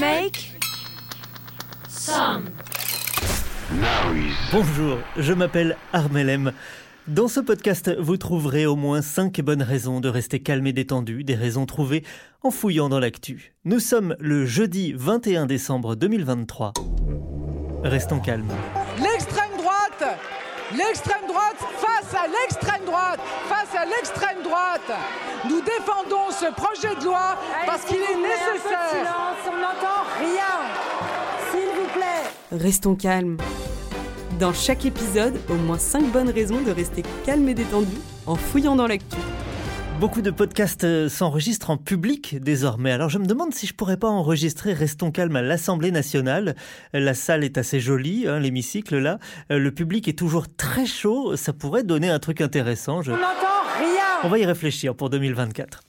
Make some Bonjour, je m'appelle Armelem. Dans ce podcast, vous trouverez au moins 5 bonnes raisons de rester calme et détendu, des raisons trouvées en fouillant dans l'actu. Nous sommes le jeudi 21 décembre 2023. Restons calmes. L'extrême droite L'extrême droite face à l'extrême droite Face à l'extrême droite Nous défendons ce projet de loi parce qu'il est nécessaire on n'entend rien S'il vous plaît Restons calmes. Dans chaque épisode, au moins 5 bonnes raisons de rester calme et détendu en fouillant dans l'actu. Beaucoup de podcasts euh, s'enregistrent en public désormais. Alors je me demande si je pourrais pas enregistrer Restons calmes à l'Assemblée nationale. La salle est assez jolie, hein, l'hémicycle là. Euh, Le public est toujours très chaud. Ça pourrait donner un truc intéressant. Je- On n'entend rien On va y réfléchir pour 2024.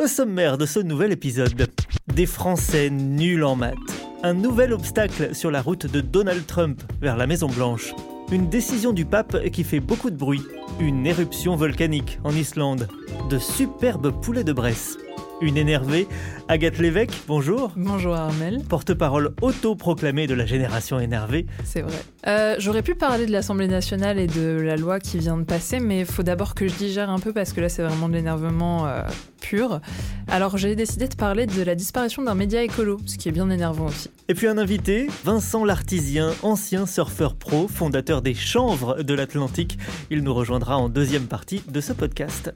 Au sommaire de ce nouvel épisode, des Français nuls en maths. Un nouvel obstacle sur la route de Donald Trump vers la Maison Blanche. Une décision du pape qui fait beaucoup de bruit. Une éruption volcanique en Islande. De superbes poulets de Bresse. Une énervée, Agathe Lévesque, bonjour. Bonjour Armel, Porte-parole auto-proclamée de la génération énervée. c'est vrai. Euh, J'aurais pu parler de l'Assemblée nationale et de la loi qui vient de passer, mais il faut d'abord que je digère un peu parce que là c'est vraiment de l'énervement euh, pur. Alors j'ai décidé de parler de la disparition d'un média écolo, ce qui est bien énervant aussi. Et puis un invité, Vincent Lartisien, ancien surfeur pro, fondateur des Chanvres de l'Atlantique. Il nous rejoindra en deuxième partie de ce podcast.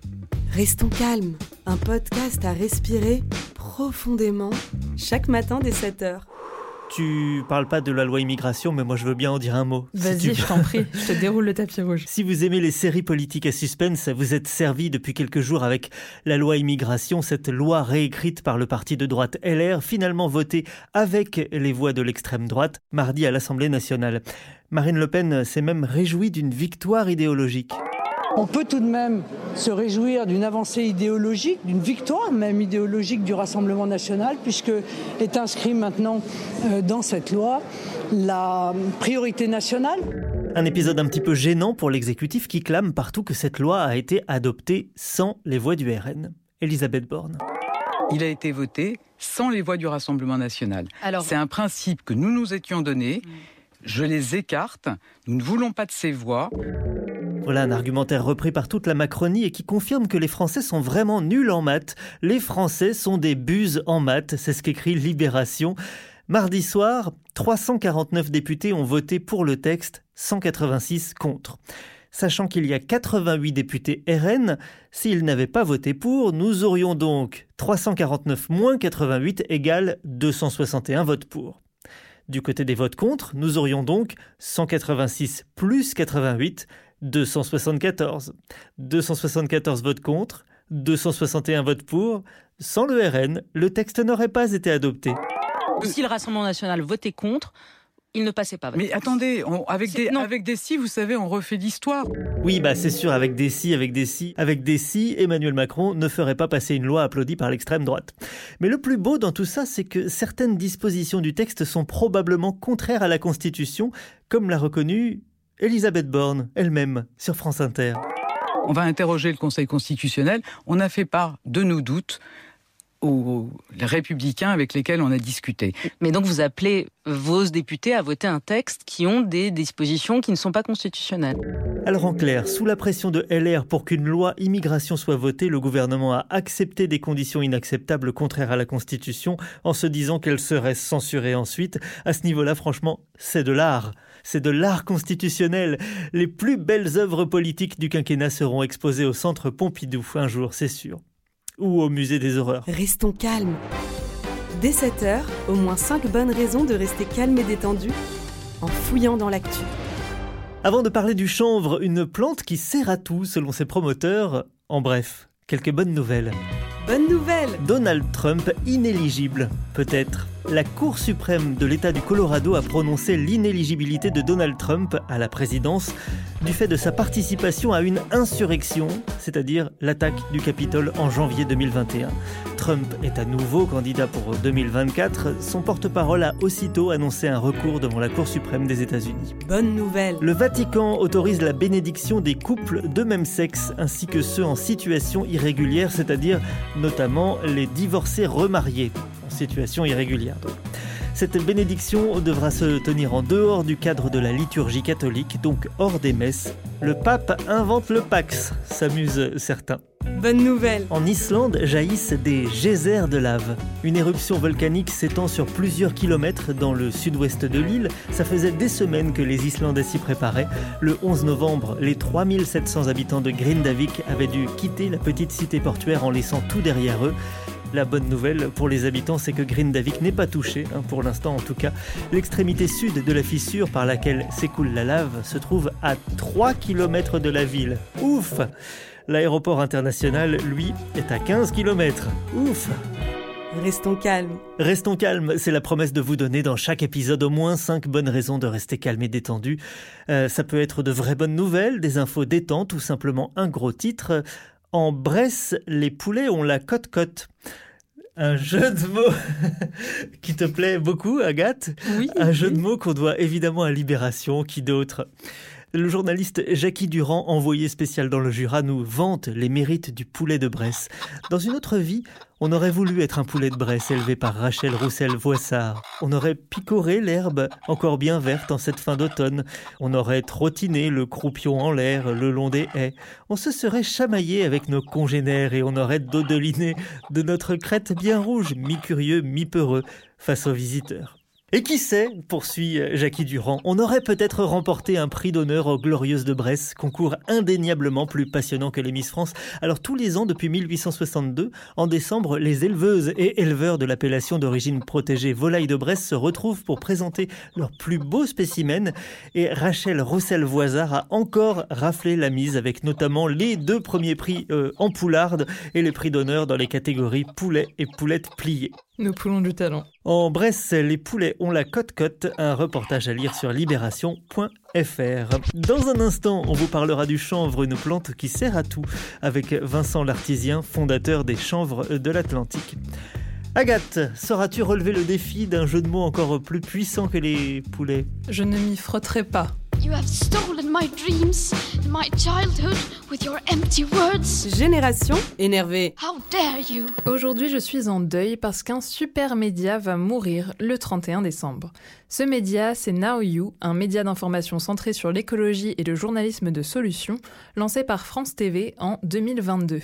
Restons calmes. Un podcast à respirer profondément chaque matin dès 7h. Tu parles pas de la loi immigration, mais moi je veux bien en dire un mot. si Vas-y, tu je t'en prie, je te déroule le tapis rouge. Si vous aimez les séries politiques à suspense, vous êtes servi depuis quelques jours avec la loi immigration, cette loi réécrite par le parti de droite LR, finalement votée avec les voix de l'extrême droite mardi à l'Assemblée nationale. Marine Le Pen s'est même réjouie d'une victoire idéologique. On peut tout de même se réjouir d'une avancée idéologique, d'une victoire même idéologique du Rassemblement national, puisque est inscrit maintenant euh, dans cette loi la priorité nationale. Un épisode un petit peu gênant pour l'exécutif qui clame partout que cette loi a été adoptée sans les voix du RN. Elisabeth Borne. Il a été voté sans les voix du Rassemblement national. Alors, C'est un principe que nous nous étions donnés. Je les écarte. Nous ne voulons pas de ces voix. Voilà un argumentaire repris par toute la Macronie et qui confirme que les Français sont vraiment nuls en maths. Les Français sont des buses en maths, c'est ce qu'écrit Libération. Mardi soir, 349 députés ont voté pour le texte, 186 contre. Sachant qu'il y a 88 députés RN, s'ils n'avaient pas voté pour, nous aurions donc 349 moins 88 égale 261 votes pour. Du côté des votes contre, nous aurions donc 186 plus 88, 274. 274 votes contre, 261 votes pour. Sans le RN, le texte n'aurait pas été adopté. Si le Rassemblement national votait contre, il ne passait pas. Mais attendez, on- avec, des, non. avec des si, vous savez, on refait l'histoire. Oui, bah c'est sûr, avec des si, avec des si, avec des si, Emmanuel Macron ne ferait pas passer une loi applaudie par l'extrême droite. Mais le plus beau dans tout ça, c'est que certaines dispositions du texte sont probablement contraires à la Constitution, comme l'a reconnu Elisabeth Borne elle-même sur France Inter. On va interroger le Conseil constitutionnel. On a fait part de nos doutes aux républicains avec lesquels on a discuté. Mais donc vous appelez vos députés à voter un texte qui ont des dispositions qui ne sont pas constitutionnelles. Alors en clair, sous la pression de LR pour qu'une loi immigration soit votée, le gouvernement a accepté des conditions inacceptables contraires à la Constitution en se disant qu'elle serait censurée ensuite. À ce niveau-là, franchement, c'est de l'art. C'est de l'art constitutionnel. Les plus belles œuvres politiques du quinquennat seront exposées au centre Pompidou un jour, c'est sûr. Ou au musée des horreurs. Restons calmes. Dès 7h, au moins 5 bonnes raisons de rester calme et détendu en fouillant dans l'actu. Avant de parler du chanvre, une plante qui sert à tout selon ses promoteurs. En bref, quelques bonnes nouvelles. Bonne nouvelle Donald Trump inéligible, peut-être. La Cour suprême de l'État du Colorado a prononcé l'inéligibilité de Donald Trump à la présidence du fait de sa participation à une insurrection, c'est-à-dire l'attaque du Capitole en janvier 2021. Trump est à nouveau candidat pour 2024. Son porte-parole a aussitôt annoncé un recours devant la Cour suprême des États-Unis. Bonne nouvelle Le Vatican autorise la bénédiction des couples de même sexe ainsi que ceux en situation irrégulière, c'est-à-dire notamment les divorcés remariés en situation irrégulière. Cette bénédiction devra se tenir en dehors du cadre de la liturgie catholique, donc hors des messes. Le pape invente le Pax, s'amusent certains. Bonne nouvelle En Islande jaillissent des geysers de lave. Une éruption volcanique s'étend sur plusieurs kilomètres dans le sud-ouest de l'île. Ça faisait des semaines que les Islandais s'y préparaient. Le 11 novembre, les 3700 habitants de Grindavik avaient dû quitter la petite cité portuaire en laissant tout derrière eux. La bonne nouvelle pour les habitants, c'est que Grindavik n'est pas touché, hein, pour l'instant en tout cas. L'extrémité sud de la fissure par laquelle s'écoule la lave se trouve à 3 km de la ville. Ouf L'aéroport international, lui, est à 15 km. Ouf Restons calmes. Restons calmes, c'est la promesse de vous donner dans chaque épisode au moins 5 bonnes raisons de rester calme et détendu. Euh, ça peut être de vraies bonnes nouvelles, des infos détentes ou simplement un gros titre. En Bresse, les poulets ont la cote-cote. Un jeu de mots qui te plaît beaucoup, Agathe Oui. Un jeu de mots qu'on doit évidemment à Libération, qui d'autre? Le journaliste Jackie Durand, envoyé spécial dans le Jura, nous vante les mérites du poulet de Bresse. Dans une autre vie, on aurait voulu être un poulet de Bresse élevé par Rachel Roussel-Voissard. On aurait picoré l'herbe encore bien verte en cette fin d'automne. On aurait trottiné le croupion en l'air le long des haies. On se serait chamaillé avec nos congénères et on aurait dodeliné de notre crête bien rouge, mi-curieux, mi-peureux, face aux visiteurs. Et qui sait, poursuit Jackie Durand, on aurait peut-être remporté un prix d'honneur aux Glorieuses de Bresse, concours indéniablement plus passionnant que les Miss France. Alors tous les ans depuis 1862, en décembre, les éleveuses et éleveurs de l'appellation d'origine protégée volaille de Bresse se retrouvent pour présenter leurs plus beaux spécimens et Rachel Roussel-Voisard a encore raflé la mise avec notamment les deux premiers prix euh, en poularde et les prix d'honneur dans les catégories poulet et poulette pliée. Nous poulons du talent. En Bresse, les poulets ont la cote-cote, un reportage à lire sur libération.fr. Dans un instant, on vous parlera du chanvre, une plante qui sert à tout, avec Vincent Lartisien, fondateur des chanvres de l'Atlantique. Agathe, sauras-tu relever le défi d'un jeu de mots encore plus puissant que les poulets? Je ne m'y frotterai pas. You have stolen my dreams and my childhood with your empty words. Génération énervée. How dare you? Aujourd'hui, je suis en deuil parce qu'un super média va mourir le 31 décembre. Ce média, c'est Now You, un média d'information centré sur l'écologie et le journalisme de solutions, lancé par France TV en 2022.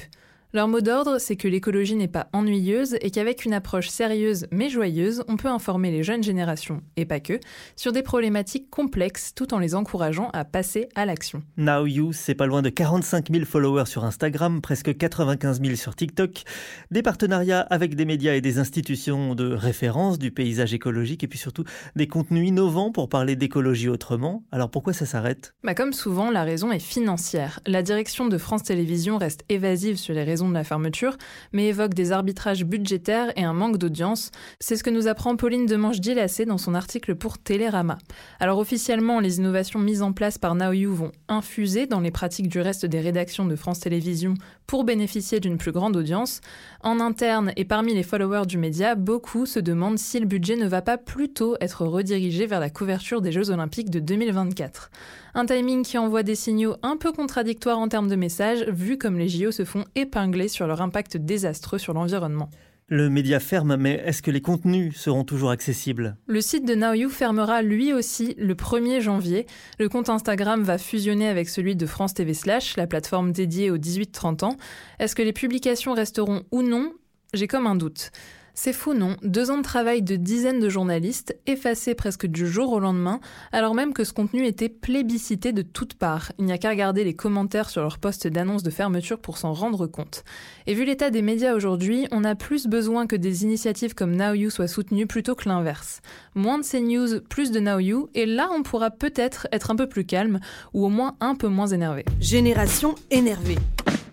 Leur mot d'ordre, c'est que l'écologie n'est pas ennuyeuse et qu'avec une approche sérieuse mais joyeuse, on peut informer les jeunes générations, et pas que, sur des problématiques complexes tout en les encourageant à passer à l'action. Now You, c'est pas loin de 45 000 followers sur Instagram, presque 95 000 sur TikTok, des partenariats avec des médias et des institutions de référence du paysage écologique et puis surtout des contenus innovants pour parler d'écologie autrement. Alors pourquoi ça s'arrête? Bah Comme souvent, la raison est financière. La direction de France Télévisions reste évasive sur les raisons de la fermeture, mais évoque des arbitrages budgétaires et un manque d'audience. C'est ce que nous apprend Pauline Demange-Dilacé dans son article pour Télérama. Alors officiellement, les innovations mises en place par Now You vont infuser dans les pratiques du reste des rédactions de France Télévisions pour bénéficier d'une plus grande audience. En interne et parmi les followers du média, beaucoup se demandent si le budget ne va pas plutôt être redirigé vers la couverture des Jeux Olympiques de 2024. Un timing qui envoie des signaux un peu contradictoires en termes de messages, vu comme les JO se font épingler sur leur impact désastreux sur l'environnement. Le média ferme, mais est-ce que les contenus seront toujours accessibles? Le site de Now You fermera lui aussi le 1er janvier. Le compte Instagram va fusionner avec celui de France TV Slash, la plateforme dédiée aux 18-30 ans. Est-ce que les publications resteront ou non? J'ai comme un doute. C'est fou, non? Deux ans de travail de dizaines de journalistes, effacés presque du jour au lendemain, alors même que ce contenu était plébiscité de toutes parts. Il n'y a qu'à regarder les commentaires sur leur poste d'annonce de fermeture pour s'en rendre compte. Et vu l'état des médias aujourd'hui, on a plus besoin que des initiatives comme Now soient soutenues plutôt que l'inverse. Moins de CNews, plus de Now et là on pourra peut-être être un peu plus calme, ou au moins un peu moins énervé. Génération énervée.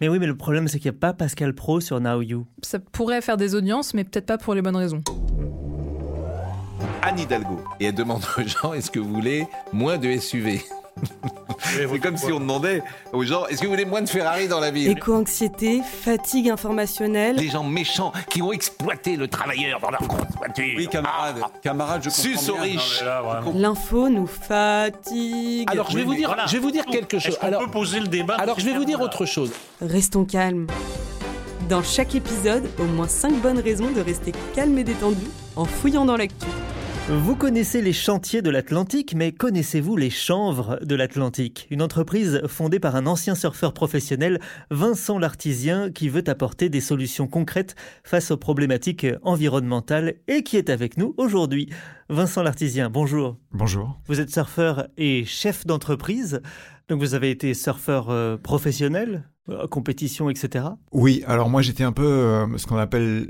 Mais oui, mais le problème, c'est qu'il n'y a pas Pascal Pro sur Now You. Ça pourrait faire des audiences, mais peut-être pas pour les bonnes raisons. Anne Hidalgo. Et elle demande aux gens est-ce que vous voulez moins de SUV C'est comme si on demandait aux gens est-ce que vous voulez moins de Ferrari dans la ville? Éco-anxiété, fatigue informationnelle. Les gens méchants qui ont exploité le travailleur dans leur grosse voiture. Oui, camarade, camarade, je comprends Sus aux riches. L'info nous fatigue. Alors je vais vous dire, je vais vous dire quelque chose. Alors, peut poser le débat alors je vais vous dire autre chose. Restons calmes. Dans chaque épisode, au moins 5 bonnes raisons de rester calme et détendu en fouillant dans l'actu. Vous connaissez les chantiers de l'Atlantique, mais connaissez-vous les chanvres de l'Atlantique? Une entreprise fondée par un ancien surfeur professionnel, Vincent Lartisien, qui veut apporter des solutions concrètes face aux problématiques environnementales et qui est avec nous aujourd'hui. Vincent Lartisien, bonjour. Bonjour. Vous êtes surfeur et chef d'entreprise. Donc vous avez été surfeur euh, professionnel, euh, compétition, etc. Oui, alors moi j'étais un peu euh, ce qu'on appelle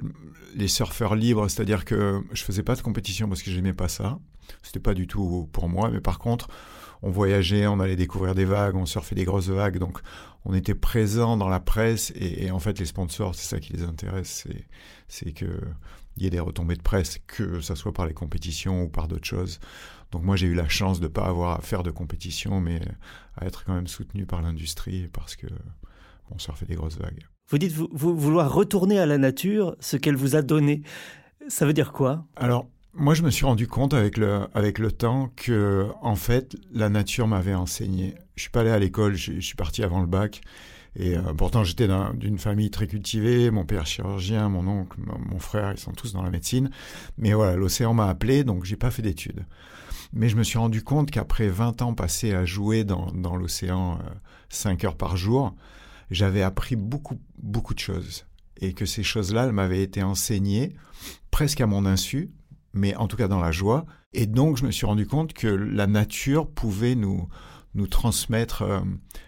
les surfeurs libres, c'est-à-dire que je faisais pas de compétition parce que j'aimais pas ça. C'était pas du tout pour moi, mais par contre, on voyageait, on allait découvrir des vagues, on surfait des grosses vagues, donc on était présent dans la presse et, en fait les sponsors, c'est ça qui les intéresse, c'est c'est que il y ait des retombées de presse, que ça soit par les compétitions ou par d'autres choses. Donc moi j'ai eu la chance de pas avoir à faire de compétition, mais à être quand même soutenu par l'industrie parce que on surfait des grosses vagues. Vous dites vouloir retourner à la nature, ce qu'elle vous a donné. Ça veut dire quoi? Alors, moi, je me suis rendu compte avec le, avec le temps que, en fait, la nature m'avait enseigné. Je suis pas allé à l'école, je, suis parti avant le bac. Et euh, pourtant, j'étais d'un- d'une famille très cultivée. Mon père chirurgien, mon oncle, mon, mon frère, ils sont tous dans la médecine. Mais voilà, l'océan m'a appelé, donc j'ai pas fait d'études. Mais je me suis rendu compte qu'après 20 ans passés à jouer dans, dans l'océan euh, 5 heures par jour, j'avais appris beaucoup, beaucoup de choses. Et que ces choses-là, elles m'avaient été enseignées presque à mon insu, mais en tout cas dans la joie. Et donc, je me suis rendu compte que la nature pouvait nous, nous transmettre euh,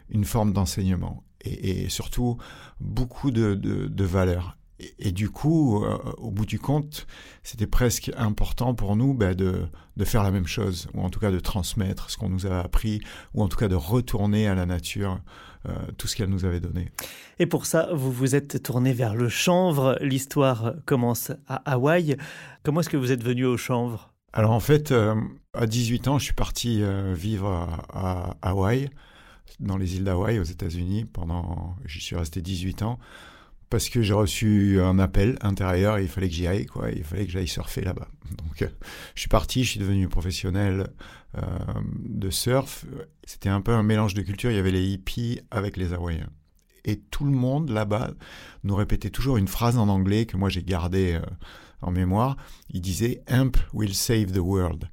une forme d'enseignement et, surtout beaucoup de, de, de valeurs. Et, et du coup, euh, au bout du compte, c'était presque important pour nous ben, de, de faire la même chose, ou en tout cas de transmettre ce qu'on nous avait appris, ou en tout cas de retourner à la nature euh, tout ce qu'elle nous avait donné. Et pour ça, vous vous êtes tourné vers le chanvre. L'histoire commence à Hawaï. Comment est-ce que vous êtes venu au chanvre? Alors en fait, euh, à 18 ans, je suis parti vivre à, à Hawaï, dans les îles d'Hawaï, aux États-Unis. Pendant, j'y suis resté 18 ans parce que j'ai reçu un appel intérieur il fallait que j'y aille, quoi. Il fallait que j'aille surfer là-bas. Donc, euh, je suis parti, je suis devenu professionnel euh, de surf. C'était un peu un mélange de culture. Il y avait les hippies avec les Hawaïens. Et tout le monde là-bas nous répétait toujours une phrase en anglais que moi j'ai gardée euh, en mémoire. Il disait Hemp will save the world.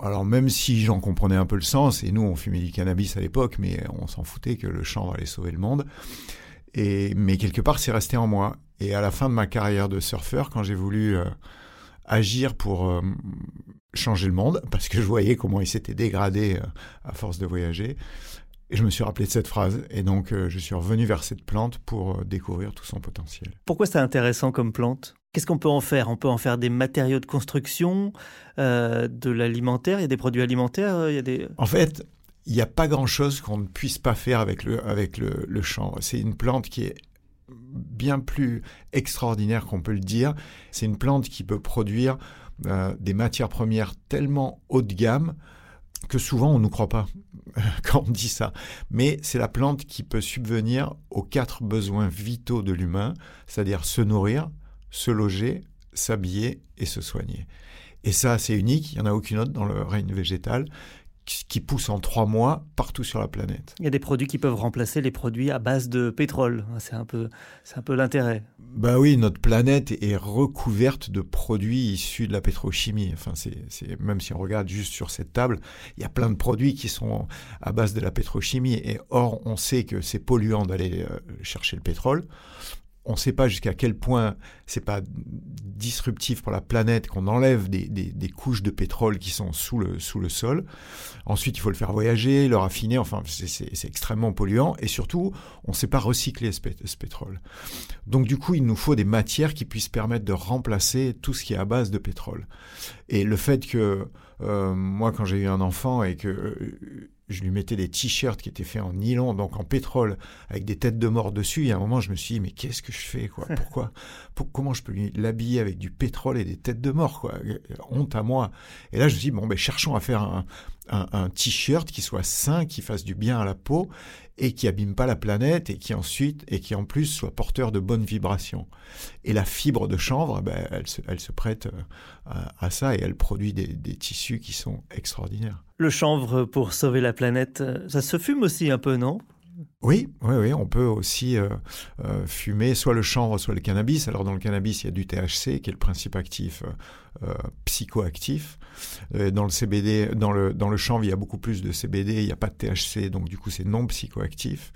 Alors même si j'en comprenais un peu le sens, et nous on fumait du cannabis à l'époque, mais on s'en foutait que le chanvre allait sauver le monde. Et, mais quelque part c'est resté en moi. Et à la fin de ma carrière de surfeur, quand j'ai voulu euh, agir pour euh, changer le monde, parce que je voyais comment il s'était dégradé euh, à force de voyager, et je me suis rappelé de cette phrase. Et donc je suis revenu vers cette plante pour découvrir tout son potentiel. Pourquoi c'est intéressant comme plante? Qu'est-ce qu'on peut en faire? On peut en faire des matériaux de construction, de l'alimentaire? Il y a des produits alimentaires? Il y a des. En fait, il n'y a pas grand-chose qu'on ne puisse pas faire avec le, avec le. C'est une plante qui est bien plus extraordinaire qu'on peut le dire. C'est une plante qui peut produire euh, des matières premières tellement haut de gamme que souvent on ne nous croit pas quand on dit ça. Mais c'est la plante qui peut subvenir aux quatre besoins vitaux de l'humain, c'est-à-dire se nourrir, se loger, s'habiller et se soigner. Et ça, c'est unique, il n'y en a aucune autre dans le règne végétal qui qui pousse en trois mois partout sur la planète. Il y a des produits qui peuvent remplacer les produits à base de pétrole. C'est un peu, c'est un peu l'intérêt. Bah oui, notre planète est recouverte de produits issus de la pétrochimie. Enfin, c'est, c'est même si on regarde juste sur cette table, il y a plein de produits qui sont à base de la pétrochimie. Et or, on sait que c'est polluant d'aller euh, chercher le pétrole. On ne sait pas jusqu'à quel point c'est pas disruptif pour la planète qu'on enlève des, couches de pétrole qui sont sous le, sol. Ensuite, il faut le faire voyager, le raffiner. Enfin, c'est, extrêmement polluant. Et surtout, on ne sait pas recycler ce, ce pétrole. Donc, du coup, il nous faut des matières qui puissent permettre de remplacer tout ce qui est à base de pétrole. Et le fait que euh, moi, quand j'ai eu un enfant et que euh, je lui mettais des t-shirts qui étaient faits en nylon, donc en pétrole, avec des têtes de mort dessus. Et à un moment, je me suis dit, mais qu'est-ce que je fais quoi? Pourquoi? Comment je peux l'habiller avec du pétrole et des têtes de mort quoi? Honte à moi. Et là, je me suis dit, bon, ben, cherchons à faire un, un, t-shirt qui soit sain, qui fasse du bien à la peau et qui abîme pas la planète et qui ensuite et qui en plus soit porteur de bonnes vibrations. Et la fibre de chanvre, ben, elle, se, elle se prête euh, à, ça et elle produit des, des, tissus qui sont extraordinaires. Le chanvre pour sauver la planète, ça se fume aussi un peu, non? Oui, oui, oui, on peut aussi euh, euh, fumer soit le chanvre, soit le cannabis. Alors dans le cannabis, il y a du THC qui est le principe actif euh, psychoactif. dans le CBD, dans le chanvre, il y a beaucoup plus de CBD, il n'y a pas de THC, donc du coup c'est non psychoactif.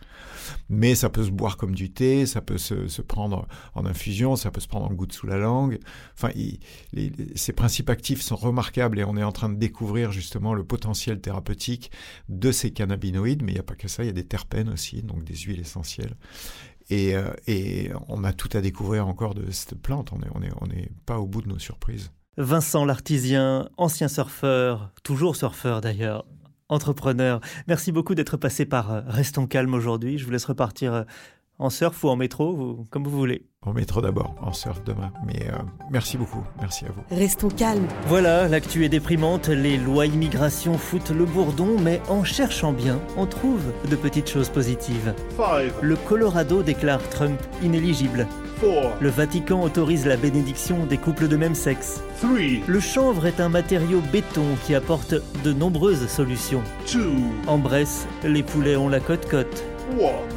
Mais ça peut se boire comme du thé, ça peut se, prendre en infusion, ça peut se prendre en goutte sous la langue. Enfin, ces principes actifs sont remarquables et on est en train de découvrir justement le potentiel thérapeutique de ces cannabinoïdes. Mais il n'y a pas que ça, il y a des terpènes aussi, donc des huiles essentielles. Et, euh, et, on a tout à découvrir encore de cette plante. On n'est on est, on pas au bout de nos surprises. Vincent Lartisien, ancien surfeur, toujours surfeur d'ailleurs, entrepreneur. Merci beaucoup d'être passé par euh, Restons calmes aujourd'hui. Je vous laisse repartir euh, en surf ou en métro, comme vous voulez. En métro d'abord, en surf demain. Mais euh, merci beaucoup, merci à vous. Restons calmes. Voilà, l'actu est déprimante, les lois immigration foutent le bourdon, mais en cherchant bien, on trouve de petites choses positives. Le Colorado déclare Trump inéligible. Le Vatican autorise la bénédiction des couples de même sexe. Le chanvre est un matériau béton qui apporte de nombreuses solutions. En Bresse, les poulets ont la côte-côte.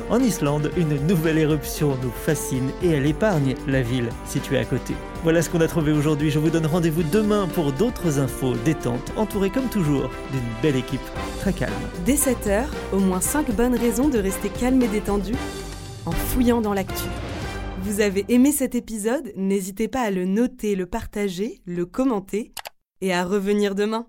En Islande, une nouvelle éruption nous fascine et elle épargne la ville située à côté. Voilà ce qu'on a trouvé aujourd'hui. Je vous donne rendez-vous demain pour d'autres infos détentes, entourées comme toujours d'une belle équipe très calme. Dès 7h, au moins 5 bonnes raisons de rester calme et détendu en fouillant dans l'actu. Vous avez aimé cet épisode? N'hésitez pas à le noter, le partager, le commenter et à revenir demain.